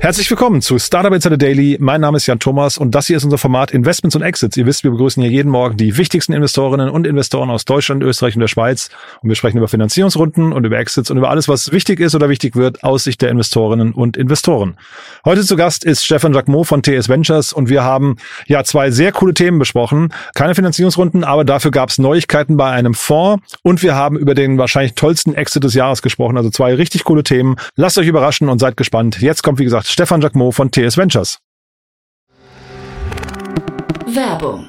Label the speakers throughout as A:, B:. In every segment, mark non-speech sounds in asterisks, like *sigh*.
A: Herzlich willkommen zu Startup Insider Daily. Mein Name ist Jan Thomas und das hier ist unser Format Investments und Exits. Ihr wisst, wir begrüßen hier jeden Morgen die wichtigsten Investorinnen und Investoren aus Deutschland, Österreich und der Schweiz. Und wir sprechen über Finanzierungsrunden und über Exits und über alles, was wichtig ist oder wichtig wird aus Sicht der Investorinnen und Investoren. Heute zu Gast ist Stefan Jacquemot von TS Ventures und wir haben ja zwei sehr coole Themen besprochen. Keine Finanzierungsrunden, aber dafür gab es Neuigkeiten bei einem Fonds und wir haben über den wahrscheinlich tollsten Exit des Jahres gesprochen. Also zwei richtig coole Themen. Lasst euch überraschen und seid gespannt. Jetzt kommt, wie gesagt, Stefan Jacquemot von TS Ventures.
B: Werbung.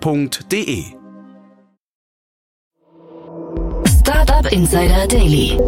C: www.startup.de.
B: Startup Insider Daily.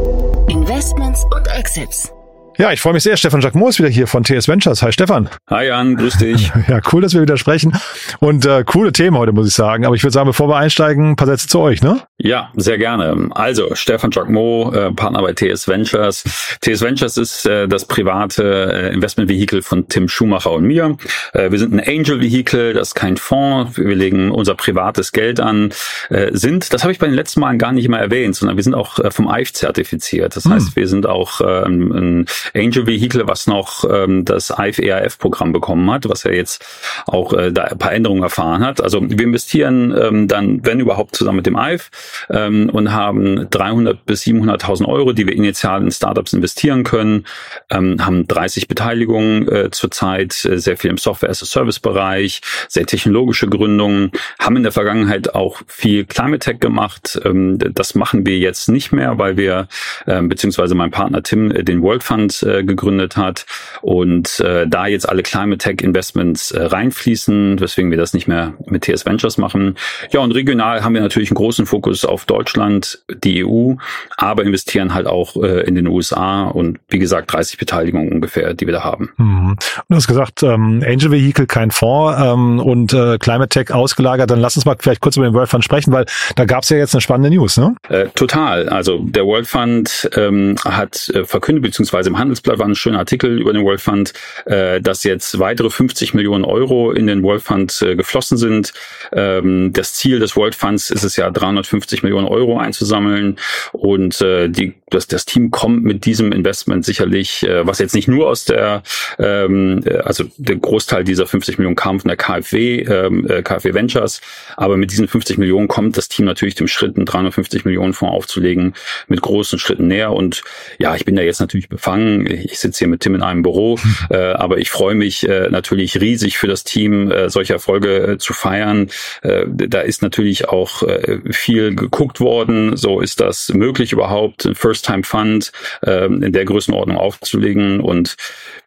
B: Investments und Exits.
A: Ja, ich freue mich sehr. Stefan Jacquemot ist wieder hier von TS Ventures. Hi Stefan.
D: Hi Jan, grüß dich. *laughs*
A: Ja, cool, dass wir wieder sprechen. Und äh, coole Themen heute, muss ich sagen. Aber ich würde sagen, bevor wir einsteigen, ein paar Sätze zu euch, ne?
D: Ja, sehr gerne. Also, Stefan Jacquemot, äh, Partner bei TS Ventures. TS Ventures ist äh, das private äh, Investmentvehikel von Tim Schumacher und mir. Äh, wir sind ein Angel-Vehikel, das ist kein Fonds. Wir legen unser privates Geld an. Äh, sind, das habe ich bei den letzten Malen gar nicht immer erwähnt, sondern wir sind auch äh, vom EIF zertifiziert. Das heißt, wir sind auch äh, ein Angel Vehicle, was noch ähm, das IF ERF Programm bekommen hat, was ja jetzt auch äh, da ein paar Änderungen erfahren hat. Also wir investieren ähm, dann, wenn überhaupt, zusammen mit dem IF ähm, und haben 300 bis 700.000 Euro, die wir initial in Startups investieren können, ähm, haben 30 Beteiligungen äh, zurzeit, äh, sehr viel im Software-as-a-Service-Bereich, sehr technologische Gründungen, haben in der Vergangenheit auch viel Climate Tech gemacht. Ähm, das machen wir jetzt nicht mehr, weil wir, äh, beziehungsweise mein Partner Tim, äh, den World Fund äh, gegründet hat und äh, da jetzt alle Climate Tech Investments äh, reinfließen, weswegen wir das nicht mehr mit TS Ventures machen. Ja, und regional haben wir natürlich einen großen Fokus auf Deutschland, die EU, aber investieren halt auch äh, in den USA und wie gesagt 30 Beteiligungen ungefähr, die wir da haben.
A: Mhm. Du hast gesagt, ähm, Angel Vehicle kein Fonds ähm, und äh, Climate Tech ausgelagert. Dann lass uns mal vielleicht kurz über den World Fund sprechen, weil da gab es ja jetzt eine spannende News, ne?
D: Äh, total. Also der World Fund ähm, hat äh, verkündet, beziehungsweise im Handelsblatt war ein schöner Artikel über den World Fund, äh, dass jetzt weitere 50 Millionen Euro in den World Fund äh, geflossen sind. Ähm, das Ziel des World Funds ist es ja, 350 Millionen Euro einzusammeln und äh, die, das, das Team kommt mit diesem Investment sicherlich, äh, was jetzt nicht nur aus der, ähm, äh, also der Großteil dieser 50 Millionen kam von der KfW, ähm, äh, KfW Ventures, aber mit diesen 50 Millionen kommt das Team natürlich dem Schritt, einen 350 Millionen Fonds aufzulegen, mit großen Schritten näher und ja, ich bin da jetzt natürlich befangen. Ich sitze hier mit Tim in einem Büro, *laughs* äh, aber ich freue mich äh, natürlich riesig für das Team, äh, solche Erfolge äh, zu feiern. Äh, da ist natürlich auch äh, viel geguckt worden. So ist das möglich überhaupt, First-Time-Fund äh, in der Größenordnung aufzulegen und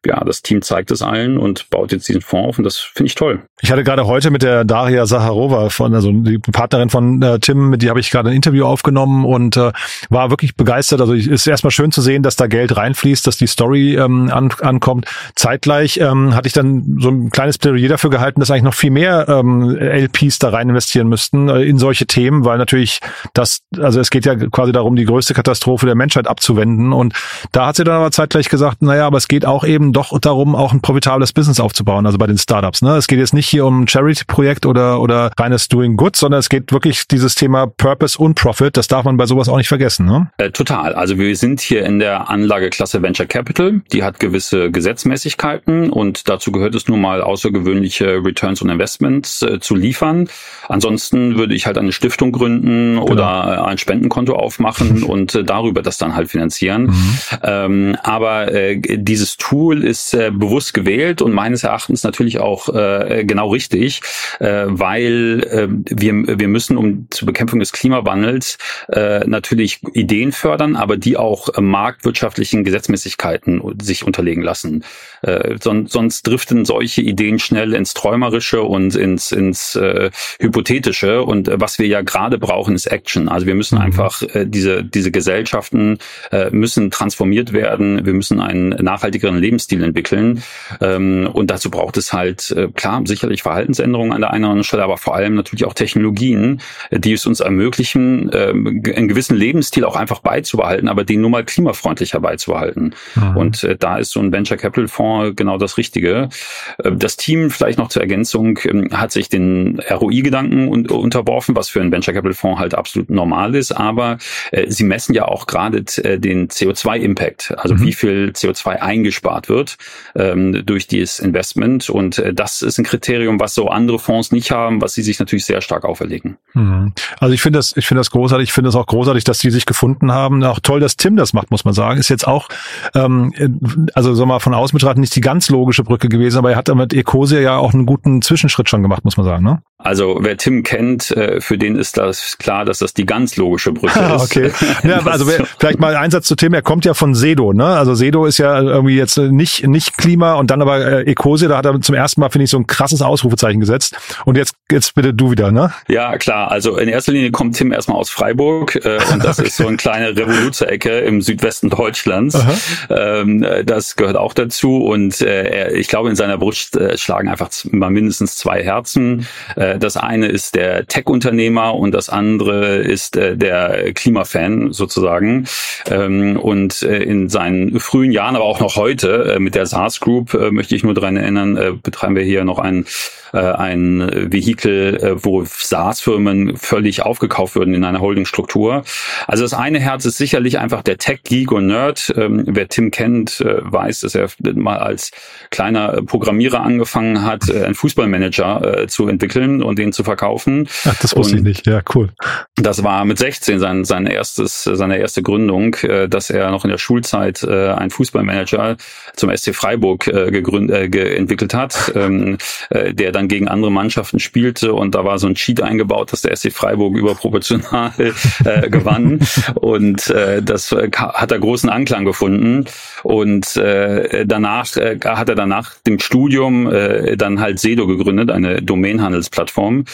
D: ja, das Team zeigt es allen und baut jetzt diesen Fonds auf und das finde ich toll.
A: Ich hatte gerade heute mit der Daria Saharova von, also die Partnerin von äh, Tim, mit die habe ich gerade ein Interview aufgenommen und äh, war wirklich begeistert. Also es ist erstmal schön zu sehen, dass da Geld reinfließt, dass die Story ähm, an, ankommt. Zeitgleich ähm, hatte ich dann so ein kleines Plädoyer dafür gehalten, dass eigentlich noch viel mehr ähm, LPs da rein investieren müssten äh, in solche Themen, weil natürlich das, also es geht ja quasi darum, die größte Katastrophe der Menschheit abzuwenden. Und da hat sie dann aber zeitgleich gesagt, naja, aber es geht auch eben doch darum, auch ein profitables Business aufzubauen, also bei den Startups. Ne? Es geht jetzt nicht hier um ein Charity-Projekt oder, oder reines Doing Good, sondern es geht wirklich dieses Thema Purpose und Profit. Das darf man bei sowas auch nicht vergessen. Ne?
D: Äh, total. Also wir sind hier in der Anlageklasse Venture Capital. Die hat gewisse Gesetzmäßigkeiten und dazu gehört es nun mal außergewöhnliche Returns und Investments äh, zu liefern. Ansonsten würde ich halt eine Stiftung gründen genau. oder ein Spendenkonto aufmachen *laughs* und äh, darüber das dann halt finanzieren. Mhm. Ähm, aber äh, dieses Tool ist äh, bewusst gewählt und meines Erachtens natürlich auch äh, genau richtig, äh, weil äh, wir, wir müssen um zur Bekämpfung des Klimawandels äh, natürlich Ideen fördern, aber die auch äh, marktwirtschaftlichen Gesetzmäßigkeiten sich unterlegen lassen. Äh, son sonst driften solche Ideen schnell ins Träumerische und ins, ins äh, Hypothetische. Und äh, was wir ja gerade brauchen, ist Action. Also wir müssen mhm. einfach äh, diese, diese Gesellschaften äh, müssen transformiert werden. Wir müssen einen nachhaltigeren Lebensstil entwickeln. Ähm, und dazu braucht es halt, äh, klar, sicherlich Verhaltensänderungen an der einen oder anderen Stelle, aber vor allem natürlich auch Technologien, die es uns ermöglichen, äh, einen gewissen Lebensstil auch einfach beizubehalten, aber den nur mal klimafreundlicher beizubehalten. Mhm. Und äh, da ist so ein Venture Capital Fonds genau das Richtige. Äh, das Team, vielleicht noch zur Ergänzung, äh, hat sich den ROI-Gedanken un unterworfen, was für einen Venture Capital Fonds halt absolut normal ist, aber äh, sie messen ja auch gerade äh, den CO2-Impact, also mhm. wie viel CO2 eingespart wird ähm, durch dieses Investment. Und äh, das ist ein Kriterium, was so andere Fonds nicht haben, was sie sich natürlich sehr stark auferlegen.
A: Mhm. Also ich finde das, ich finde das großartig. Ich finde es auch großartig, dass die sich gefunden haben. Auch toll, dass Tim das macht, muss man sagen. Ist jetzt auch, ähm, also so mal von außen betrachtet, nicht die ganz logische Brücke gewesen, aber er hat damit Ecosia ja auch einen guten Zwischenschritt schon gemacht, muss man sagen, ne?
D: Also wer Tim kennt, äh, für den ist das klar, dass das die ganz logische Brücke *laughs* ist.
A: okay. Ja, *laughs* also wer, vielleicht mal ein Satz zu Tim. Er kommt ja von Sedo, ne? Also Sedo ist ja irgendwie jetzt nicht nicht Klima und dann aber äh, Ecosia. Da hat er zum ersten Mal finde ich so ein krasses Ausrufezeichen gesetzt. Und jetzt jetzt bitte du wieder, ne?
D: Ja klar. Also in erster Linie kommt Tim erstmal aus Freiburg äh, und *laughs* das okay. ist so eine kleine Revoluzzer-Ecke im Südwesten Deutschlands. Ähm, das gehört auch dazu und äh, ich glaube in seiner Brust äh, schlagen einfach mal mindestens zwei Herzen. Äh, äh, das eine ist der Tech-Unternehmer und das andere ist äh, der Klimafan sozusagen. Ähm, und äh, in seinen frühen Jahren, aber auch noch heute mit der SARS Group, möchte ich nur daran erinnern, betreiben wir hier noch ein äh, ein Vehikel, äh, wo SaaS-Firmen völlig aufgekauft würden in einer Holdingstruktur. Also das eine Herz ist sicherlich einfach der Tech-Geek und Nerd. Ähm, wer Tim kennt, äh, weiß, dass er mal als kleiner Programmierer angefangen hat, äh, einen Fußballmanager äh, zu entwickeln und den zu verkaufen.
A: Ach, das wusste und ich nicht. Ja, cool.
D: Das war mit 16 sein, sein erstes, seine erste Gründung, äh, dass er noch in der Schulzeit äh, einen Fußballmanager zum SC Freiburg äh, gegründet, äh, entwickelt hat, ähm, äh, der dann gegen andere Mannschaften spielte und da war so ein Cheat eingebaut, dass der SC Freiburg überproportional äh, gewann. Und äh, das äh, hat er großen Anklang gefunden. Und äh, danach äh, hat er danach dem Studium äh, dann halt Sedo gegründet, eine Domainhandelsplattform.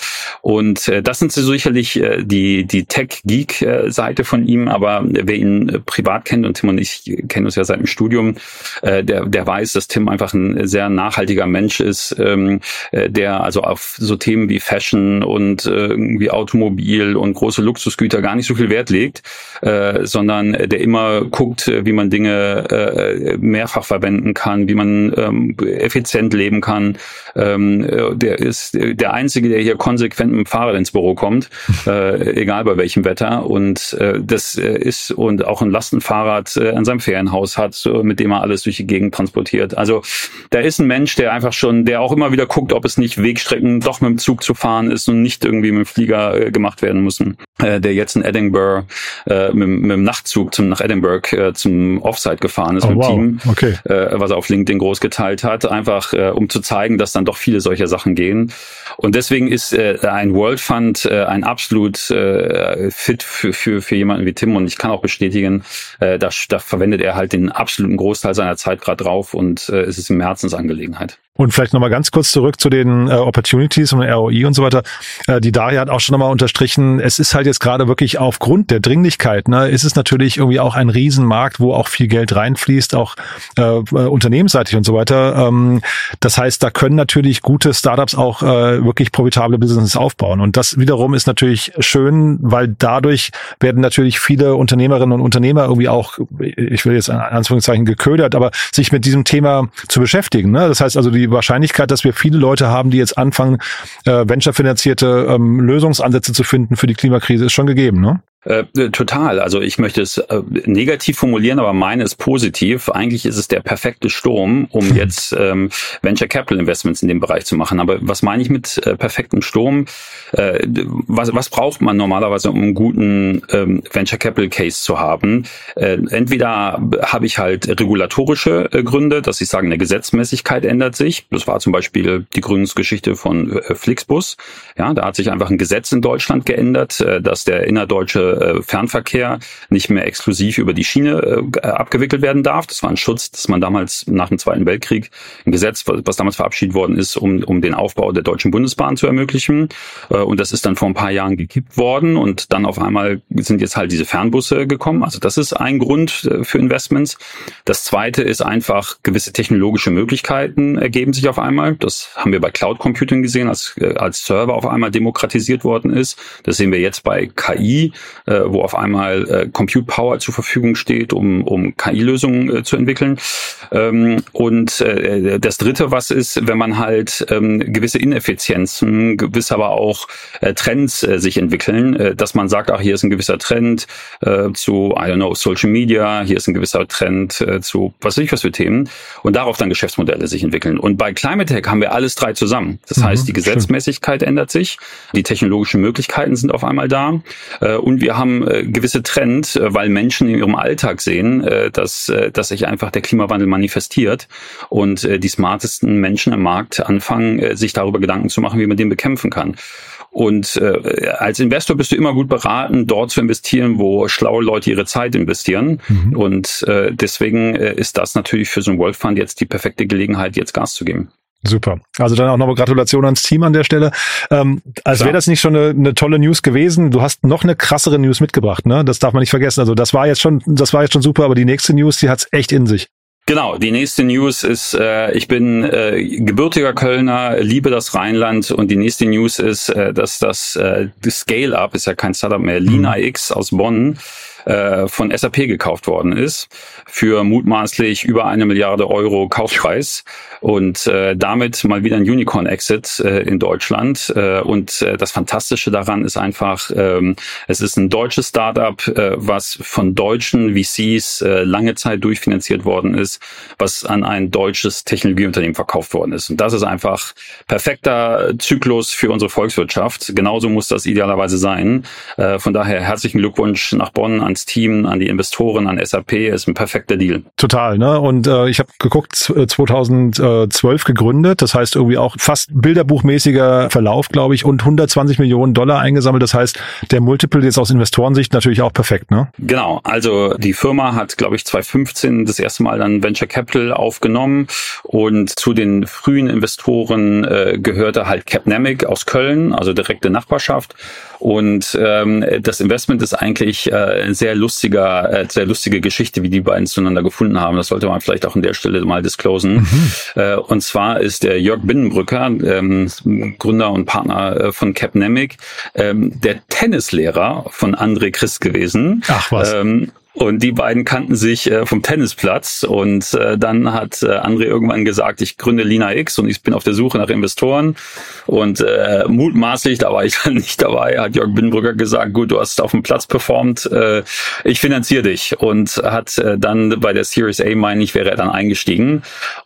D: Und äh, das sind sicherlich äh, die die Tech Geek äh, Seite von ihm, aber wer ihn äh, privat kennt und Tim und ich kennen uns ja seit dem Studium, äh, der der weiß, dass Tim einfach ein sehr nachhaltiger Mensch ist, ähm, äh, der also auf so Themen wie Fashion und äh, irgendwie Automobil und große Luxusgüter gar nicht so viel Wert legt, äh, sondern der immer guckt, wie man Dinge äh, mehrfach verwenden kann, wie man ähm, effizient leben kann. Ähm, der ist der Einzige, der hier konsequent mit dem Fahrrad ins Büro kommt, *laughs* äh, egal bei welchem Wetter. Und äh, das ist und auch ein Lastenfahrrad äh, an seinem Ferienhaus hat, mit dem er alles durch die Gegend transportiert. Also da ist ein Mensch, der einfach schon, der auch immer wieder guckt, ob es nicht Wegstrecken doch mit dem Zug zu fahren ist und nicht irgendwie mit dem Flieger äh, gemacht werden müssen. Äh, der jetzt in Edinburgh äh, mit, mit dem Nachtzug zum, nach Edinburgh äh, zum Offsite gefahren ist oh, mit dem wow. Team, okay. äh, was er auf LinkedIn groß geteilt hat, einfach äh, um zu zeigen, dass dann doch viele solcher Sachen gehen. Und deswegen ist äh, ein World Fund äh, ein absolut äh, fit für, für, für jemanden wie Tim und ich kann auch bestätigen, äh, da, da verwendet er halt den absoluten Großteil seiner Zeit gerade drauf und äh, es ist ihm Herzensangelegenheit.
A: Und vielleicht nochmal ganz kurz zurück zu den äh, Opportunities und ROI und so weiter. Äh, die Daria hat auch schon nochmal unterstrichen, es ist halt jetzt gerade wirklich aufgrund der Dringlichkeit, ne, ist es natürlich irgendwie auch ein Riesenmarkt, wo auch viel Geld reinfließt, auch äh, äh, unternehmensseitig und so weiter. Ähm, das heißt, da können natürlich gute Startups auch äh, wirklich profitable Businesses aufbauen. Und das wiederum ist natürlich schön, weil dadurch werden natürlich viele Unternehmerinnen und Unternehmer irgendwie auch, ich will jetzt in Anführungszeichen geködert, aber sich mit diesem Thema zu beschäftigen. Ne? Das heißt also, die die Wahrscheinlichkeit, dass wir viele Leute haben, die jetzt anfangen, äh, venture-finanzierte ähm, Lösungsansätze zu finden für die Klimakrise, ist schon gegeben, ne?
D: Äh, total. Also ich möchte es äh, negativ formulieren, aber meine ist positiv. Eigentlich ist es der perfekte Sturm, um jetzt ähm, Venture Capital Investments in dem Bereich zu machen. Aber was meine ich mit äh, perfektem Sturm? Äh, was, was braucht man normalerweise, um einen guten ähm, Venture Capital Case zu haben? Äh, entweder habe ich halt regulatorische äh, Gründe, dass ich sage, eine Gesetzmäßigkeit ändert sich. Das war zum Beispiel die Gründungsgeschichte von äh, Flixbus. Ja, da hat sich einfach ein Gesetz in Deutschland geändert, äh, dass der innerdeutsche äh, Fernverkehr nicht mehr exklusiv über die Schiene äh, abgewickelt werden darf. Das war ein Schutz, dass man damals nach dem Zweiten Weltkrieg ein Gesetz, was damals verabschiedet worden ist, um, um den Aufbau der Deutschen Bundesbahn zu ermöglichen. Äh, und das ist dann vor ein paar Jahren gekippt worden und dann auf einmal sind jetzt halt diese Fernbusse gekommen. Also das ist ein Grund für Investments. Das zweite ist einfach gewisse technologische Möglichkeiten ergeben sich auf einmal. Das haben wir bei Cloud Computing gesehen, als, als Server auf einmal demokratisiert worden ist. Das sehen wir jetzt bei KI, äh, wo auf einmal äh, Compute Power zur Verfügung steht, um, um KI-Lösungen äh, zu entwickeln. Ähm, und äh, das Dritte, was ist, wenn man halt ähm, gewisse Ineffizienzen, gewisse aber auch äh, Trends äh, sich entwickeln, äh, dass man sagt, ach, hier ist ein gewisser Trend äh, zu, I don't know, Social Media, hier ist ein gewisser Trend äh, zu was weiß ich was für Themen und darauf dann Geschäftsmodelle sich entwickeln. Und bei Climate Tech haben wir alles drei zusammen. Das mhm, heißt, die Gesetzmäßigkeit stimmt. ändert sich, die technologischen Möglichkeiten sind auf einmal da äh, und wir haben äh, gewisse Trends, äh, weil Menschen in ihrem Alltag sehen, äh, dass, äh, dass sich einfach der Klimawandel manifestiert und äh, die smartesten Menschen im Markt anfangen, äh, sich darüber Gedanken zu machen, wie man den bekämpfen kann. Und äh, als Investor bist du immer gut beraten, dort zu investieren, wo schlaue Leute ihre Zeit investieren. Mhm. Und äh, deswegen äh, ist das natürlich für so ein World Fund jetzt die perfekte Gelegenheit, jetzt Gas zu geben.
A: Super. Also dann auch nochmal Gratulation ans Team an der Stelle. Ähm, als wäre das nicht schon eine, eine tolle News gewesen. Du hast noch eine krassere News mitgebracht, ne? Das darf man nicht vergessen. Also das war jetzt schon, das war jetzt schon super, aber die nächste News, die hat's echt in sich.
D: Genau, die nächste News ist, äh, ich bin äh, gebürtiger Kölner, liebe das Rheinland und die nächste News ist, äh, dass das äh, Scale-Up, ist ja kein Startup mehr, Lina mhm. X aus Bonn, äh, von SAP gekauft worden ist für mutmaßlich über eine Milliarde Euro Kaufpreis und äh, damit mal wieder ein Unicorn-Exit äh, in Deutschland. Äh, und äh, das Fantastische daran ist einfach, ähm, es ist ein deutsches Startup, äh, was von deutschen VCs äh, lange Zeit durchfinanziert worden ist, was an ein deutsches Technologieunternehmen verkauft worden ist. Und das ist einfach perfekter Zyklus für unsere Volkswirtschaft. Genauso muss das idealerweise sein. Äh, von daher herzlichen Glückwunsch nach Bonn ans Team, an die Investoren, an SAP. Ist ein perfekter Deal.
A: Total, ne? Und äh, ich habe geguckt, 2000 äh, 2012 gegründet. Das heißt irgendwie auch fast bilderbuchmäßiger Verlauf, glaube ich, und 120 Millionen Dollar eingesammelt. Das heißt, der Multiple jetzt aus Investorensicht natürlich auch perfekt, ne?
D: Genau. Also die Firma hat, glaube ich, 2015 das erste Mal dann Venture Capital aufgenommen und zu den frühen Investoren äh, gehörte halt Capnamic aus Köln, also direkte Nachbarschaft. Und ähm, das Investment ist eigentlich äh, sehr lustiger, äh, sehr lustige Geschichte, wie die beiden zueinander gefunden haben. Das sollte man vielleicht auch an der Stelle mal disclosen. Mhm. Äh, und zwar ist der Jörg Binnenbrücker, ähm, Gründer und Partner äh, von Capnemic, ähm, der Tennislehrer von André Christ gewesen.
A: Ach was. Ähm,
D: und die beiden kannten sich äh, vom Tennisplatz. Und äh, dann hat äh, André irgendwann gesagt, ich gründe Lina X und ich bin auf der Suche nach Investoren. Und äh, mutmaßlich, da war ich *laughs* dann nicht dabei, hat Jörg Binnenbrücker gesagt, gut, du hast auf dem Platz performt, äh, ich finanziere dich. Und hat äh, dann bei der Series A, meine ich, wäre er dann eingestiegen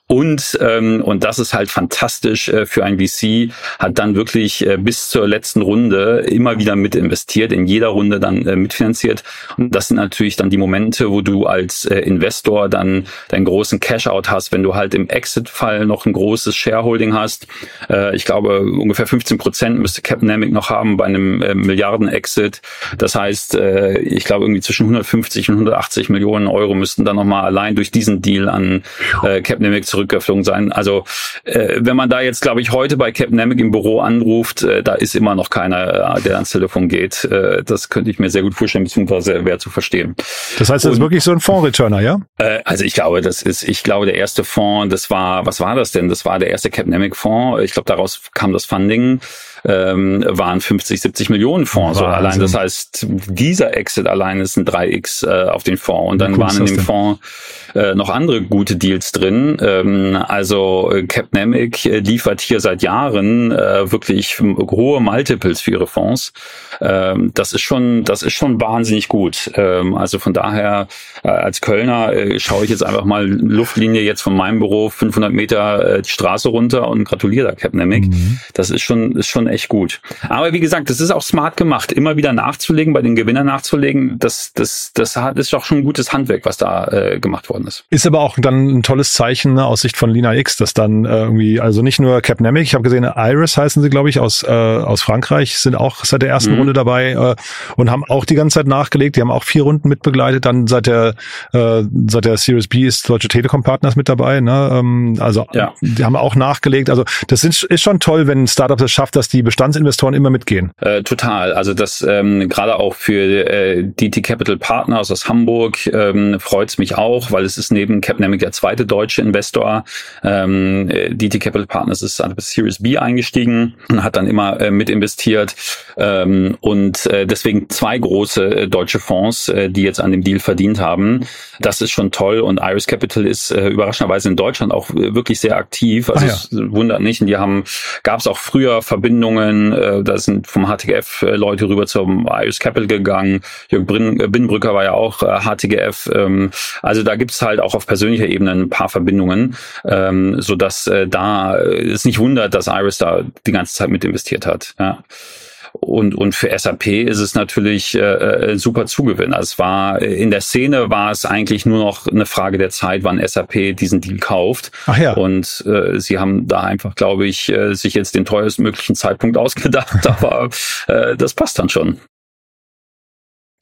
D: und, ähm, und das ist halt fantastisch äh, für ein VC, hat dann wirklich äh, bis zur letzten Runde immer wieder mit investiert, in jeder Runde dann äh, mitfinanziert. Und das sind natürlich dann die Momente, wo du als äh, Investor dann deinen großen Cash-out hast, wenn du halt im Exit-Fall noch ein großes Shareholding hast. Äh, ich glaube, ungefähr 15 Prozent müsste Capnamic noch haben bei einem äh, Milliarden-Exit. Das heißt, äh, ich glaube, irgendwie zwischen 150 und 180 Millionen Euro müssten dann nochmal allein durch diesen Deal an äh, Capnamic zurück zurückgeflogen sein. Also äh, wenn man da jetzt, glaube ich, heute bei Captain Nemec im Büro anruft, äh, da ist immer noch keiner, äh, der ans Telefon geht. Äh, das könnte ich mir sehr gut vorstellen, beziehungsweise schwer zu verstehen.
A: Das heißt, das ist wirklich so ein Fonds-Returner, ja?
D: Äh, also ich glaube, das ist, ich glaube, der erste Fonds, das war, was war das denn? Das war der erste Captain Nemec Fonds. Ich glaube, daraus kam das Funding ähm, waren 50, 70 Millionen Fonds. So allein, das heißt, dieser Exit allein ist ein 3x äh, auf den Fonds. Und dann waren in dem Fonds äh, noch andere gute Deals drin. Ähm, Ähm, also äh, Capnamic äh, liefert hier seit Jahren äh, wirklich hohe Multiples für ihre Fonds. Ähm, das ist schon, das ist schon wahnsinnig gut. Ähm, also von daher äh, als Kölner äh, schaue ich jetzt einfach mal Luftlinie jetzt von meinem Büro 500 Meter äh, die Straße runter und gratuliere da Capnamic. Mhm. Das ist schon, ist schon echt gut. Aber wie gesagt, das ist auch smart gemacht, immer wieder nachzulegen, bei den Gewinnern nachzulegen. Das, das, das hat, ist doch schon ein gutes Handwerk, was da gemacht worden ist.
A: Ist aber auch dann ein tolles Zeichen ne, aus Sicht von Lina X, dass dann äh, irgendwie, also nicht nur Capnamic, ich habe gesehen, Iris heißen sie, glaube ich, aus, äh, aus Frankreich, sind auch seit der ersten mhm. Runde dabei äh, und haben auch die ganze Zeit nachgelegt. Die haben auch vier Runden mitbegleitet. Dann seit der äh, seit der Series B ist Deutsche Telekom Partners mit dabei. Ne? Ähm, also ja. die haben auch nachgelegt. Also das sind, ist schon toll, wenn ein Startup es schafft, dass die Bestandsinvestoren immer mitgehen.
D: Äh, total. Also das ähm, gerade auch für äh, DT Capital Partners aus Hamburg ähm, freut es mich auch, weil es ist neben Capnamic der zweite deutsche Investor. Ähm, DT Capital Partners ist an Series B eingestiegen und hat dann immer äh, mit investiert. Ähm, und äh, deswegen zwei große äh, deutsche Fonds, äh, die jetzt an dem Deal verdient haben. Das ist schon toll. Und Iris Capital ist äh, überraschenderweise in Deutschland auch äh, wirklich sehr aktiv. Also ah, ja. es wundert nicht. Und die haben, gab es auch früher Verbindungen, äh, da sind vom HTGF äh, Leute rüber zum Iris Capital gegangen. Jörg Brin, äh, Binnenbrücker war ja auch äh, HTGF. Ähm, also da gibt's halt auch auf persönlicher Ebene ein paar Verbindungen, ähm, so dass äh, da äh, es nicht wundert, dass Iris da die ganze Zeit mit investiert hat. Ja. Und, und für SAP ist es natürlich äh, äh, super Zugewinn. Also es war in der Szene war es eigentlich nur noch eine Frage der Zeit, wann SAP diesen Deal kauft.
A: Ach ja.
D: Und äh, sie haben da einfach, glaube ich, äh, sich jetzt den teuerstmöglichen Zeitpunkt ausgedacht. *laughs* Aber äh, das passt dann schon.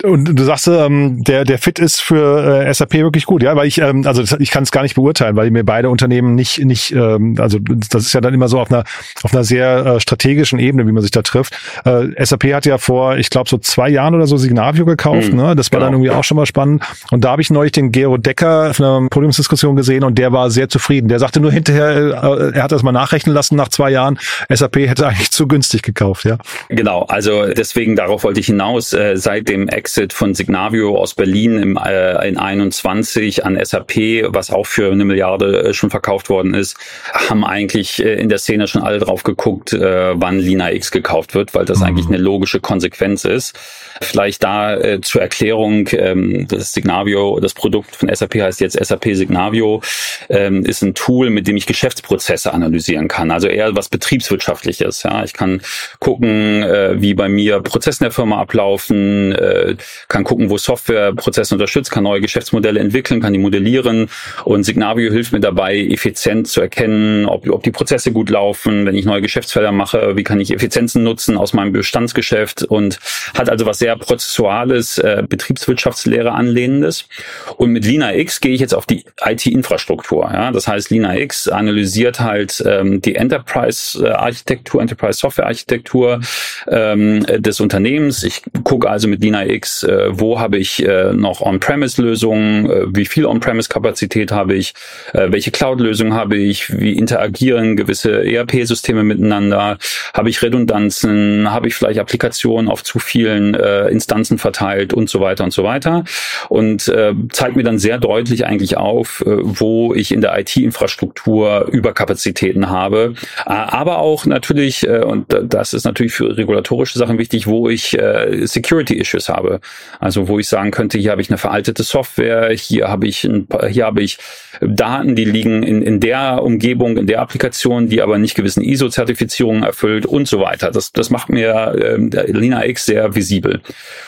A: Und du sagst, ähm, der der Fit ist für äh, SAP wirklich gut, ja, weil ich ähm, also ich kann es gar nicht beurteilen, weil mir beide Unternehmen nicht nicht ähm, also das ist ja dann immer so auf einer auf einer sehr äh, strategischen Ebene, wie man sich da trifft. Äh, SAP hat ja vor, ich glaube so zwei Jahren oder so Signavio gekauft, mhm, ne? Das war genau. dann irgendwie auch schon mal spannend. Und da habe ich neulich den Gero Decker auf einer Podiumsdiskussion gesehen und der war sehr zufrieden. Der sagte nur hinterher, äh, er hat das mal nachrechnen lassen nach zwei Jahren. SAP hätte *laughs* eigentlich zu günstig gekauft, ja.
D: Genau, also deswegen darauf wollte ich hinaus. Äh, seit dem Exit von Signavio aus Berlin im, äh, in 21 an SAP, was auch für eine Milliarde äh, schon verkauft worden ist, haben eigentlich äh, in der Szene schon alle drauf geguckt, äh, wann Lina X gekauft wird, weil das mhm. eigentlich eine logische Konsequenz ist. Vielleicht da äh, zur Erklärung, ähm, das Signavio, das Produkt von SAP heißt jetzt SAP Signavio, ähm, ist ein Tool, mit dem ich Geschäftsprozesse analysieren kann. Also eher was betriebswirtschaftliches. Ja, ich kann gucken, äh, wie bei mir Prozesse in der Firma ablaufen, äh, kann gucken, wo Software Prozesse unterstützt, kann neue Geschäftsmodelle entwickeln, kann die modellieren und Signavio hilft mir dabei, effizient zu erkennen, ob, ob die Prozesse gut laufen, wenn ich neue Geschäftsfelder mache, wie kann ich Effizienzen nutzen aus meinem Bestandsgeschäft und hat also was sehr prozessuales, äh, Betriebswirtschaftslehre anlehnendes. Und mit Lina X gehe ich jetzt auf die IT-Infrastruktur. Ja? Das heißt, Lina X analysiert halt ähm, die Enterprise-Architektur, Enterprise-Software-Architektur ähm, des Unternehmens. Ich gucke also mit Lina X, äh, wo habe ich äh, noch On-Premise-Lösungen, äh, wie viel On-Premise-Kapazität habe ich, äh, welche Cloud-Lösungen habe ich, wie interagieren gewisse ERP-Systeme miteinander, habe ich Redundanzen, habe ich vielleicht Applikationen auf zu vielen äh, Instanzen verteilt und so weiter und so weiter. Und äh, zeigt mir dann sehr deutlich eigentlich auf, äh, wo ich in der IT-Infrastruktur Überkapazitäten habe. Aber auch natürlich, äh, und das ist natürlich für regulatorische Sachen wichtig, wo ich äh, Security-Issues habe. Also wo ich sagen könnte, hier habe ich eine veraltete Software, hier habe ich ein, hier habe ich Daten, die liegen in, in der Umgebung, in der Applikation, die aber nicht gewissen ISO-Zertifizierungen erfüllt und so weiter. Das, das macht mir äh, Lina X sehr visibel.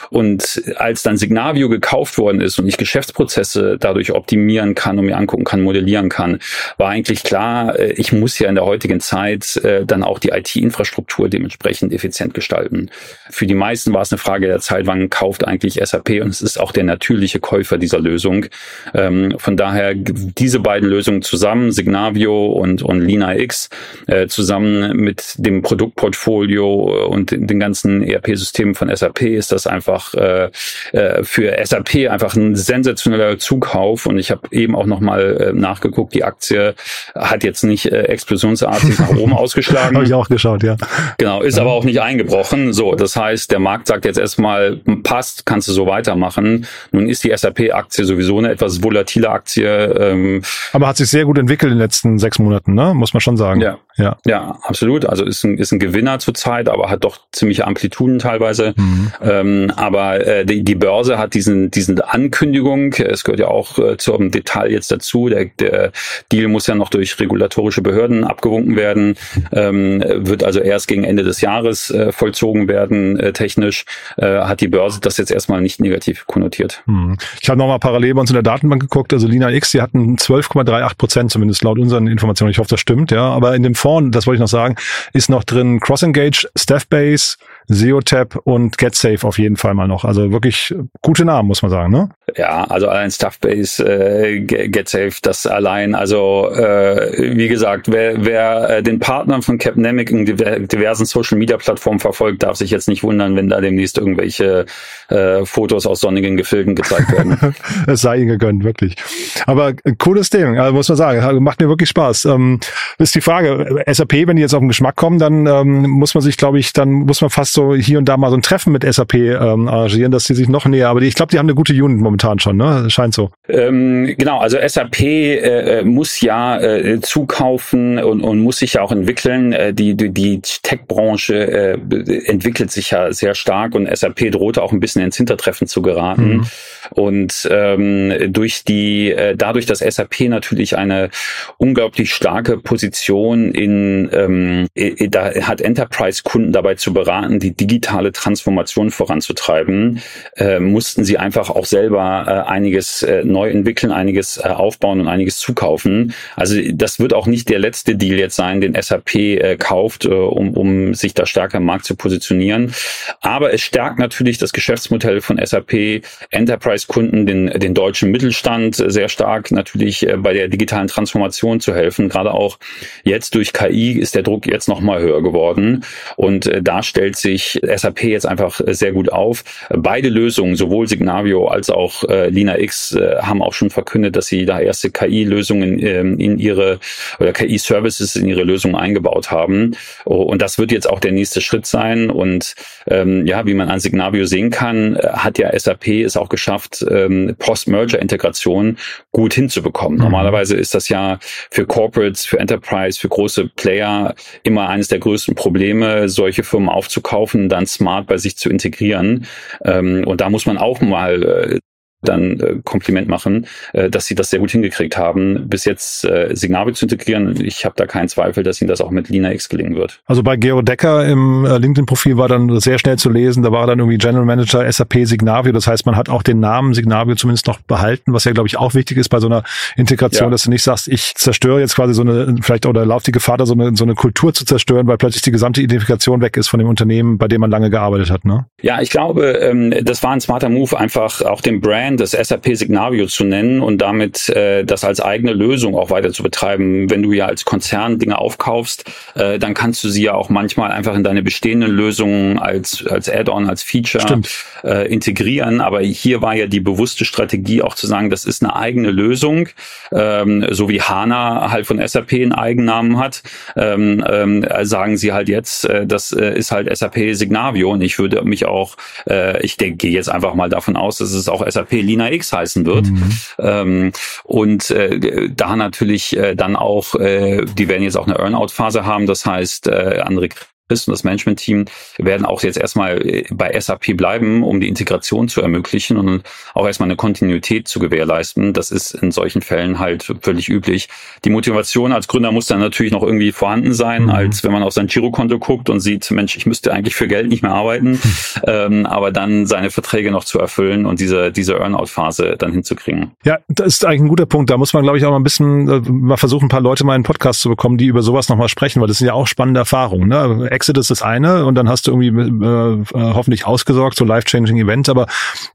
D: Und als dann Signavio gekauft worden ist und ich Geschäftsprozesse dadurch optimieren kann und mir angucken kann, modellieren kann, war eigentlich klar, äh, ich muss ja in der heutigen Zeit äh, dann auch die IT-Infrastruktur dementsprechend effizient gestalten. Für die meisten war es eine Frage der Zeit, wann kauft eigentlich SAP und es ist auch der natürliche Käufer dieser Lösung. Ähm, von daher diese beiden Lösungen zusammen, Signavio und, und Lina X, äh, zusammen mit dem Produktportfolio und den ganzen ERP-Systemen von SAP ist das einfach äh, äh, für SAP einfach ein sensationeller Zukauf. Und ich habe eben auch nochmal äh, nachgeguckt, die Aktie hat jetzt nicht äh, explosionsartig nach oben *laughs* ausgeschlagen.
A: habe ich auch geschaut, ja.
D: Genau, ist ja. aber auch nicht eingebrochen. So, das heißt, der Markt sagt jetzt erstmal, passt, kannst du so weitermachen. Nun ist die SAP-Aktie sowieso eine etwas volatile Aktie. Ähm,
A: Aber hat sich sehr gut entwickelt in den letzten sechs Monaten, ne? muss man schon sagen.
D: Ja, ja, ja absolut. Also ist ein, ist ein Gewinner zurzeit, aber hat doch ziemliche Amplituden teilweise. Mhm. Ähm, aber äh, die, die Börse hat diesen, diesen Ankündigung, es gehört ja auch äh, zum Detail jetzt dazu, der, der Deal muss ja noch durch regulatorische Behörden abgewunken werden, ähm, wird also erst gegen Ende des Jahres äh, vollzogen werden, äh, technisch, äh, hat die Börse das jetzt erstmal nicht negativ konnotiert.
A: Hm. Ich habe nochmal parallel bei uns in der Datenbank geguckt, also Lina X, die hatten 12,38 Prozent, zumindest laut unseren Informationen. Ich hoffe, das stimmt, ja. Aber in dem Fonds, das wollte ich noch sagen, ist noch drin CrossEngage, Staffbase, Zeotap und GetSafe auf jeden Fall mal noch. Also wirklich gute Namen, muss man sagen, ne?
D: Ja, also allein Stuffbase, äh, GetSafe, das allein, also äh, wie gesagt, wer, wer äh, den Partnern von Capnemic in diversen Social-Media-Plattformen verfolgt, darf sich jetzt nicht wundern, wenn da demnächst irgendwelche äh, Fotos aus sonnigen Gefilden gezeigt werden. *laughs*
A: es sei ihnen gegönnt, wirklich. Aber cooles Ding, also muss man sagen, macht mir wirklich Spaß. Ähm, ist die Frage, SAP, wenn die jetzt auf den Geschmack kommen, dann ähm, muss man sich, glaube ich, dann muss man fast so hier und da mal so ein Treffen mit SAP ähm, arrangieren, dass sie sich noch näher, aber die, ich glaube, die haben eine gute Unit momentan schon, ne? Scheint so.
D: Ähm, genau, also SAP äh, äh, muss ja äh, zukaufen und, und muss sich ja auch entwickeln. Äh, die die, die Tech-Branche äh, entwickelt sich ja sehr stark und SAP drohte auch ein bisschen ins Hintertreffen zu geraten. Mhm. Und ähm, durch die, äh, dadurch, dass SAP natürlich eine unglaublich starke Position in, ähm, da hat Enterprise-Kunden dabei zu beraten, die digitale Transformation voranzutreiben, mussten sie einfach auch selber äh, einiges äh, neu entwickeln, einiges äh, aufbauen und einiges zukaufen. Also das wird auch nicht der letzte Deal jetzt sein, den SAP äh, kauft, äh, um, um sich da stärker im Markt zu positionieren. Aber es stärkt natürlich das Geschäftsmodell von SAP Enterprise Enterprise-Kunden, den, den deutschen Mittelstand sehr stark natürlich äh, bei der digitalen Transformation zu helfen. Gerade auch jetzt durch KI ist der Druck jetzt noch mal höher geworden. Und äh, da stellt sich SAP jetzt einfach sehr gut auf. Beide Lösungen, sowohl Signavio als auch äh, Lina X, äh, haben auch schon verkündet, dass sie da erste KI-Lösungen ähm, in ihre oder KI-Services in ihre Lösungen eingebaut haben. Und das wird jetzt auch der nächste Schritt sein. Und ähm, ja, wie man an Signavio sehen kann, hat ja SAP es auch geschafft, geschafft, ähm, Post-Merger-Integration gut hinzubekommen. Mhm. Normalerweise ist das ja für Corporates, für Enterprise, für große Player immer eines der größten Probleme, solche Firmen aufzukaufen, dann smart bei sich zu integrieren. Ähm, und da muss man auch mal äh, dann äh, Kompliment machen, äh, dass sie das sehr gut hingekriegt haben, bis jetzt äh, Signavio zu integrieren. Ich habe da keinen Zweifel, dass ihnen das auch mit Lina X gelingen wird.
A: Also bei Gero Decker im äh, LinkedIn-Profil war dann sehr schnell zu lesen, da war dann irgendwie General Manager SAP Signavio. Das heißt, man hat auch den Namen Signavio zumindest noch behalten, was ja, glaube ich, auch wichtig ist bei so einer Integration, ja. dass du nicht sagst, ich zerstöre jetzt quasi so eine, vielleicht oder lauf die Gefahr, da so eine, so eine Kultur zu zerstören, weil plötzlich die gesamte Identifikation weg ist von dem Unternehmen, bei dem man lange gearbeitet hat. Ne?
D: Ja, ich glaube, ähm, das war ein smarter Move, einfach auch den Brand das SAP Signavio zu nennen und damit äh, das als eigene Lösung auch weiter zu betreiben. Wenn du ja als Konzern Dinge aufkaufst, äh, dann kannst du sie ja auch manchmal einfach in deine bestehenden Lösungen als, als Add-on, als Feature äh, integrieren. Aber hier war ja die bewusste Strategie auch zu sagen, das ist eine eigene Lösung, ähm, so wie HANA halt von SAP einen Eigennamen hat, ähm, ähm, sagen sie halt jetzt, äh, das äh, ist halt SAP Signavio und ich würde mich auch, äh, ich denke jetzt einfach mal davon aus, dass es auch SAP Lina X heißen wird. Mhm. Ähm, und äh, da natürlich äh, dann auch, äh, die werden jetzt auch eine Earnout-Phase haben, das heißt, äh, André Chris und das Management-Team werden auch jetzt erstmal äh, bei SAP bleiben, um die Integration zu ermöglichen und auch erstmal eine Kontinuität zu gewährleisten. Das ist in solchen Fällen halt völlig üblich. Die Motivation als Gründer muss dann natürlich noch irgendwie vorhanden sein, mhm. als wenn man auf sein Girokonto guckt und sieht, Mensch, ich müsste eigentlich für Geld nicht mehr arbeiten, ähm, aber dann seine Verträge noch zu erfüllen und diese, diese Earnout-Phase dann hinzukriegen.
A: Ja, das ist eigentlich ein guter Punkt. Da muss man, glaube ich, auch mal ein bisschen äh, mal versuchen, ein paar Leute mal in einen Podcast zu bekommen, die über sowas nochmal sprechen, weil das sind ja auch spannende Erfahrungen. Ne? Exit ist das eine und dann hast du irgendwie äh, äh, hoffentlich ausgesorgt, so life-changing Event, aber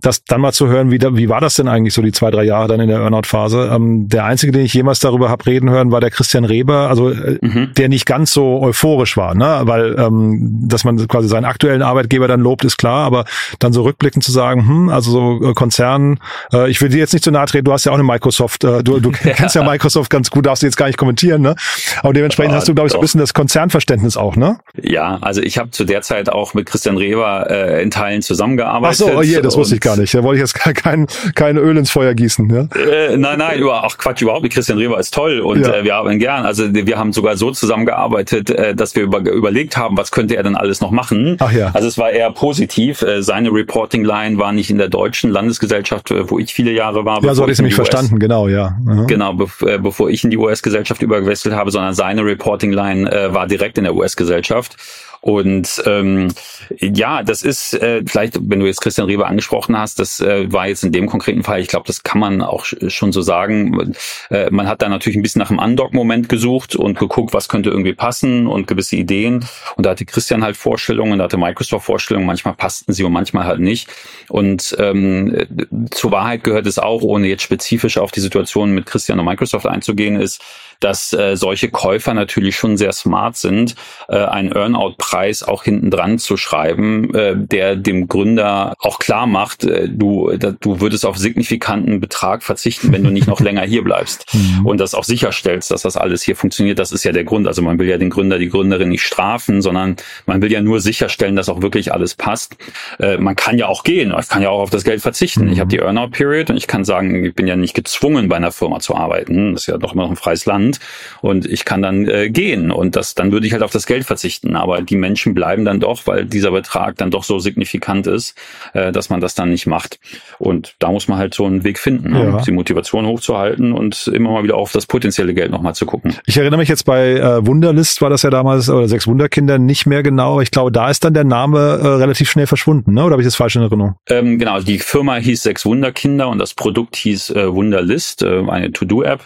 A: das dann mal zu hören, wie, da, wie war das denn eigentlich so die zwei, drei Jahre dann in der Earnout-Phase? Ähm, der einzige, den ich jemals darüber habe reden hören, war der Christian Reber, also äh, mhm. der nicht ganz so euphorisch war, ne? weil ähm, dass man quasi seinen aktuellen Arbeitgeber dann lobt, ist klar, aber dann so rückblickend zu sagen, hm, also so äh, Konzernen, äh, ich will dir jetzt nicht zu nahe treten, du hast ja auch eine Microsoft, äh, du, du *laughs* kennst ja Microsoft ganz gut, darfst du jetzt gar nicht kommentieren, ne? aber dementsprechend ja, hast du, glaube ich, so ein bisschen das Konzernverständnis auch, ne?
D: Ja, also ich habe zu der Zeit auch mit Christian Reber äh, in Teilen zusammengearbeitet.
A: Ach so, oh je, das wusste ich gar nicht. Da wollte ich jetzt kein, kein Öl ins Feuer gießen. Ja?
D: Äh, nein, nein, über, ach Quatsch, überhaupt nicht. Christian Reber ist toll und ja. äh, wir haben ihn gern. Also wir haben sogar so zusammengearbeitet, äh, dass wir über, überlegt haben, was könnte er denn alles noch machen.
A: Ach ja.
D: Also es war eher positiv. Äh, seine Reporting-Line war nicht in der deutschen Landesgesellschaft, äh, wo ich viele Jahre war.
A: Ja, so hatte ich es nämlich verstanden, genau, ja.
D: Mhm. Genau, be äh, bevor ich in die US-Gesellschaft übergewechselt habe, sondern seine Reporting-Line äh, war direkt in der US-Gesellschaft. Und ähm, ja, das ist äh, vielleicht, wenn du jetzt Christian Reber angesprochen hast, das äh, war jetzt in dem konkreten Fall, ich glaube, das kann man auch schon so sagen. Äh, man hat da natürlich ein bisschen nach einem Undock-Moment gesucht und geguckt, was könnte irgendwie passen und gewisse Ideen. Und da hatte Christian halt Vorstellungen, da hatte Microsoft Vorstellungen, manchmal passten sie und manchmal halt nicht. Und ähm, zur Wahrheit gehört es auch, ohne jetzt spezifisch auf die Situation mit Christian und Microsoft einzugehen, ist, dass äh, solche Käufer natürlich schon sehr smart sind, äh, einen Earnout-Preis auch hinten dran zu schreiben, äh, der dem Gründer auch klar macht, äh, du, da, du würdest auf signifikanten Betrag verzichten, wenn du nicht noch länger hier bleibst *laughs* mhm. und das auch sicherstellst, dass das alles hier funktioniert. Das ist ja der Grund. Also man will ja den Gründer, die Gründerin nicht strafen, sondern man will ja nur sicherstellen, dass auch wirklich alles passt. Äh, man kann ja auch gehen, ich kann ja auch auf das Geld verzichten. Mhm. Ich habe die Earnout-Period und ich kann sagen, ich bin ja nicht gezwungen, bei einer Firma zu arbeiten. Das ist ja doch immer noch ein freies Land sind und ich kann dann äh, gehen und das dann würde ich halt auf das Geld verzichten. Aber die Menschen bleiben dann doch, weil dieser Betrag dann doch so signifikant ist, äh, dass man das dann nicht macht. Und da muss man halt so einen Weg finden, ne? ja. die Motivation hochzuhalten und immer mal wieder auf das potenzielle Geld nochmal zu gucken.
A: Ich erinnere mich jetzt bei äh, Wunderlist war das ja damals oder sechs Wunderkinder nicht mehr genau. Ich glaube, da ist dann der Name äh, relativ schnell verschwunden, ne? Oder habe ich das falsch in Erinnerung?
D: Ähm, genau, die Firma hieß sechs Wunderkinder und das Produkt hieß äh, Wunderlist, äh, eine To-Do-App.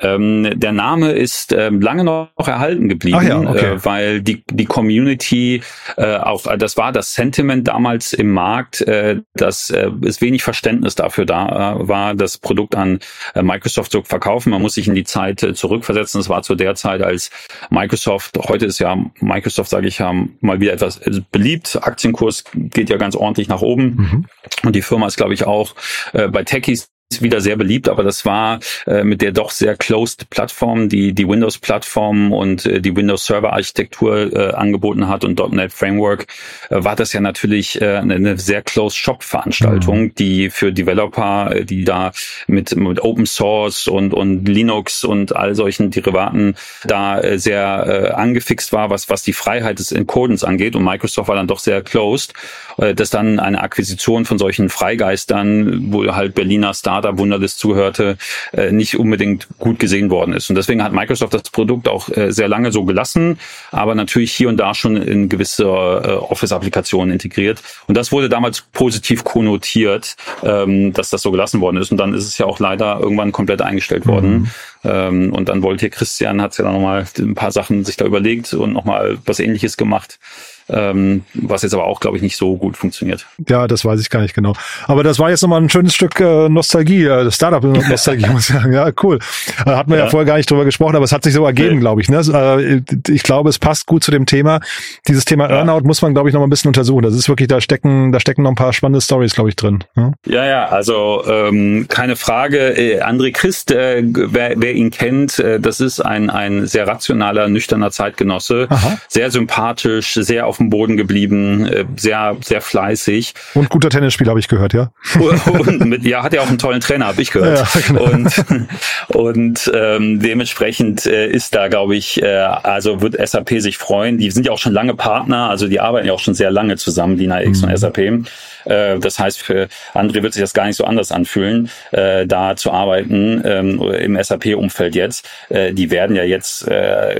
D: Ähm, der Name ist ähm, lange noch erhalten geblieben,
A: ja, okay.
D: äh, weil die, die Community äh, auch, das war das Sentiment damals im Markt, äh, dass äh, es wenig Verständnis dafür da äh, war, das Produkt an äh, Microsoft zu verkaufen. Man muss sich in die Zeit äh, zurückversetzen. Es war zu der Zeit, als Microsoft, heute ist ja Microsoft, sage ich ja, mal wieder etwas äh, beliebt. Aktienkurs geht ja ganz ordentlich nach oben. Mhm. Und die Firma ist, glaube ich, auch äh, bei Techies wieder sehr beliebt, aber das war äh, mit der doch sehr closed Plattform, die die Windows-Plattform und äh, die Windows-Server-Architektur äh, angeboten hat und .NET Framework, äh, war das ja natürlich äh, eine sehr closed Shop-Veranstaltung, mhm. die für Developer, äh, die da mit, mit Open Source und, und Linux und all solchen Derivaten da sehr angefixt war, was, was die Freiheit des Encodens angeht. Und Microsoft war dann doch sehr closed, dass dann eine Akquisition von solchen Freigeistern, wo halt Berliner Start Startup Wunderlist zuhörte, äh, nicht unbedingt gut gesehen worden ist. Und deswegen hat Microsoft das Produkt auch äh, sehr lange so gelassen, aber natürlich hier und da schon in gewisse äh, Office-Applikationen integriert. Und das wurde damals positiv konnotiert, ähm, dass das so gelassen worden ist. Und dann ist es ja auch leider irgendwann komplett eingestellt worden. Mhm. Ähm, und dann wollte hier Christian, hat ja dann nochmal ein paar Sachen sich da überlegt und nochmal was ähnliches gemacht ähm, was jetzt aber auch, glaube ich, nicht so gut funktioniert.
A: Ja, das weiß ich gar nicht genau. Aber das war jetzt nochmal ein schönes Stück äh, Nostalgie, äh, Startup-Nostalgie, *laughs* muss ich sagen. Ja, cool. Äh, hat man ja. ja. vorher gar nicht drüber gesprochen, aber es hat sich so ergeben, glaube ich. Ne? Äh, ich glaube, es passt gut zu dem Thema. Dieses Thema ja. Earnout muss man, glaube ich, noch mal ein bisschen untersuchen. Das ist wirklich, da stecken, da stecken noch ein paar spannende Stories, glaube ich, drin.
D: Ja, ja, ja also ähm, keine Frage. Äh, André Christ, äh, wer, wer ihn kennt, äh, das ist ein, ein sehr rationaler, nüchterner Zeitgenosse. Aha. Sehr sympathisch, sehr auf dem Boden geblieben, äh, sehr, sehr fleißig.
A: Und guter Tennisspieler, habe ich gehört, ja?
D: und mit, ja, hat ja auch einen tollen Trainer, habe ich gehört. Ja, genau. Und, und ähm, dementsprechend äh, ist da, glaube ich, äh, also wird SAP sich freuen. Die sind ja auch schon lange Partner, also die arbeiten ja auch schon sehr lange zusammen, Dina X mhm. und SAP. Äh, das heißt, für andere wird sich das gar nicht so anders anfühlen, äh, da zu arbeiten ähm, im SAP-Umfeld jetzt. Äh, die werden ja jetzt,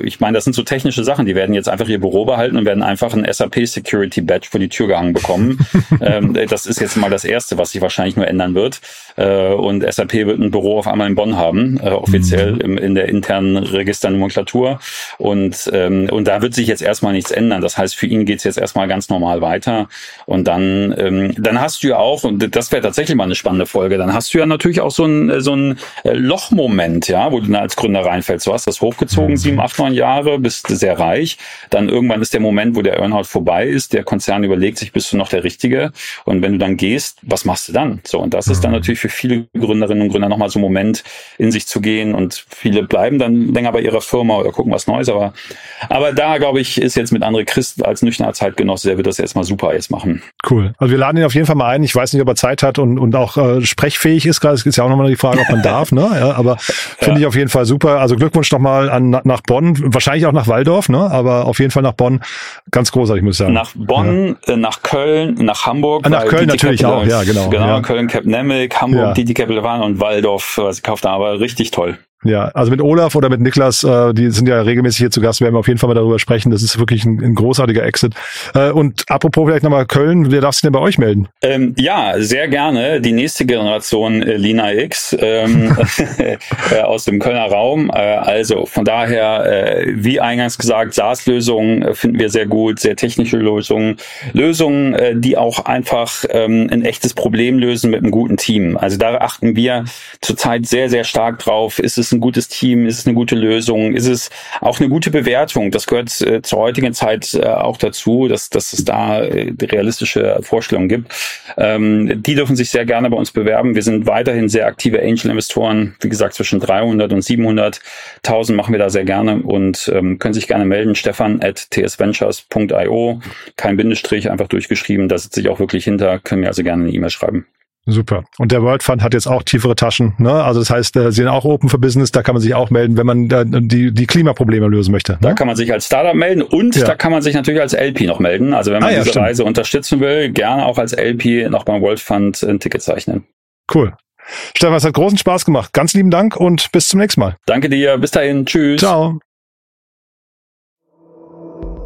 D: ich meine, das sind so technische Sachen, die werden jetzt einfach ihr Büro behalten und werden einfach ein SAP Security Badge vor die Tür gehangen bekommen. *laughs* ähm, das ist jetzt mal das Erste, was sich wahrscheinlich nur ändern wird. Und SAP wird ein Büro auf einmal in Bonn haben, offiziell mhm. im, in der internen Registernomenklatur. Und, ähm, und da wird sich jetzt erstmal nichts ändern. Das heißt, für ihn geht's jetzt erstmal ganz normal weiter. Und dann, dann hast du ja auch, und das wäre tatsächlich mal eine spannende Folge, dann hast du ja natürlich auch so ein, so ein äh, Lochmoment, ja, wo du als Gründer reinfällst. Du hast das hochgezogen, mhm. sieben, acht, neun Jahre, bist sehr reich. Dann irgendwann ist der Moment, wo der Earnout vorbei ist, der Konzern überlegt sich, bist du noch der Richtige? Und wenn du dann gehst, was machst du dann? So, und das ist dann mhm. natürlich für viele Gründerinnen und Gründer nochmal so ein Moment, in sich zu gehen. Und viele bleiben dann länger bei ihrer Firma oder gucken was Neues. Aber, aber da, glaube ich, ist jetzt mit André Christ als nüchterner Zeitgenosse, der wird das erstmal super jetzt machen.
A: Cool. Also wir laden ihn auf jeden Fall mal ein. Ich weiß nicht, ob er Zeit hat und, und auch äh, sprechfähig ist. Gerade ist ja auch nochmal die Frage, ob man darf. Ne? Ja, aber finde ja. ich auf jeden Fall super. Also Glückwunsch nochmal an nach Bonn, wahrscheinlich auch nach Waldorf, ne? aber auf jeden Fall nach Bonn. Ganz großartig, muss ich sagen.
D: Nach Bonn, ja. äh, nach Köln, nach Hamburg.
A: Ah, nach Köln natürlich Capital, auch, ja, genau.
D: Genau, Köln, Cap Nemec, Hamburg, ja. DT Capital und Waldorf, was ich kauft aber richtig toll.
A: Ja, also mit Olaf oder mit Niklas, äh, die sind ja regelmäßig hier zu Gast, werden wir auf jeden Fall mal darüber sprechen. Das ist wirklich ein, ein großartiger Exit. Äh, und apropos vielleicht nochmal Köln, wer darf sich denn bei euch melden?
D: Ähm, ja, sehr gerne. Die nächste Generation äh, Lina X ähm, *laughs* *laughs* äh, aus dem Kölner Raum. Äh, also von daher, äh, wie eingangs gesagt, SaaS-Lösungen äh, finden wir sehr gut, sehr technische Lösungen. Lösungen, äh, die auch einfach ähm, ein echtes Problem lösen mit einem guten Team. Also da achten wir zurzeit sehr, sehr stark drauf. Ist es ein gutes Team? Ist es eine gute Lösung? Ist es auch eine gute Bewertung? Das gehört äh, zur heutigen Zeit äh, auch dazu, dass, dass es da äh, realistische Vorstellungen gibt. Ähm, die dürfen sich sehr gerne bei uns bewerben. Wir sind weiterhin sehr aktive Angel-Investoren. Wie gesagt, zwischen 300 und 700.000 machen wir da sehr gerne und ähm, können sich gerne melden. Stefan at tsventures.io. Kein Bindestrich, einfach durchgeschrieben. Da sitze ich auch wirklich hinter. Können mir also gerne eine E-Mail schreiben.
A: Super. Und der World Fund hat jetzt auch tiefere Taschen. Ne? Also das heißt, äh, sie sind auch open for business. Da kann man sich auch melden, wenn man da die, die Klimaprobleme lösen möchte. Ne?
D: Da kann man sich als Startup melden und ja. da kann man sich natürlich als LP noch melden. Also wenn man ah, ja, diese stimmt. Reise unterstützen will, gerne auch als LP noch beim World Fund ein Ticket zeichnen.
A: Cool. Stefan, es hat großen Spaß gemacht. Ganz lieben Dank und bis zum nächsten Mal.
D: Danke dir. Bis dahin. Tschüss.
A: Ciao.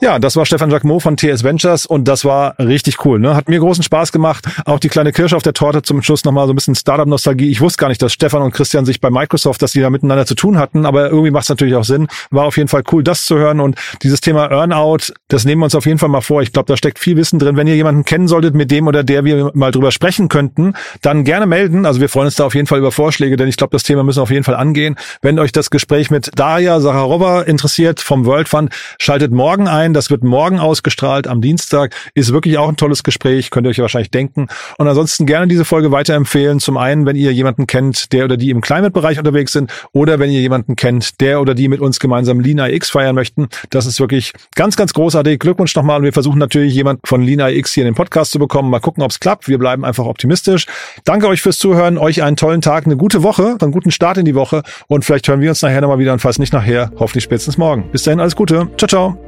A: Ja, das war Stefan Jacquemot von TS Ventures und das war richtig cool. Ne? Hat mir großen Spaß gemacht. Auch die kleine Kirsche auf der Torte zum Schluss nochmal so ein bisschen Startup-Nostalgie. Ich wusste gar nicht, dass Stefan und Christian sich bei Microsoft, dass die da miteinander zu tun hatten, aber irgendwie macht es natürlich auch Sinn. War auf jeden Fall cool, das zu hören und dieses Thema Earnout, das nehmen wir uns auf jeden Fall mal vor. Ich glaube, da steckt viel Wissen drin. Wenn ihr jemanden kennen solltet, mit dem oder der wir mal drüber sprechen könnten, dann gerne melden. Also wir freuen uns da auf jeden Fall über Vorschläge, denn ich glaube, das Thema müssen wir auf jeden Fall angehen. Wenn euch das Gespräch mit Daria Sacharova interessiert vom World Fund, schaltet morgen ein. Das wird morgen ausgestrahlt am Dienstag. Ist wirklich auch ein tolles Gespräch, könnt ihr euch wahrscheinlich denken. Und ansonsten gerne diese Folge weiterempfehlen. Zum einen, wenn ihr jemanden kennt, der oder die im Climate-Bereich unterwegs sind, oder wenn ihr jemanden kennt, der oder die mit uns gemeinsam Lina X feiern möchten. Das ist wirklich ganz, ganz großartig. Glückwunsch nochmal. Und wir versuchen natürlich jemand von Lina X hier in den Podcast zu bekommen. Mal gucken, ob es klappt. Wir bleiben einfach optimistisch. Danke euch fürs Zuhören. Euch einen tollen Tag, eine gute Woche, einen guten Start in die Woche. Und vielleicht hören wir uns nachher nochmal wieder und falls nicht nachher, hoffentlich spätestens morgen. Bis dahin alles Gute. Ciao, ciao.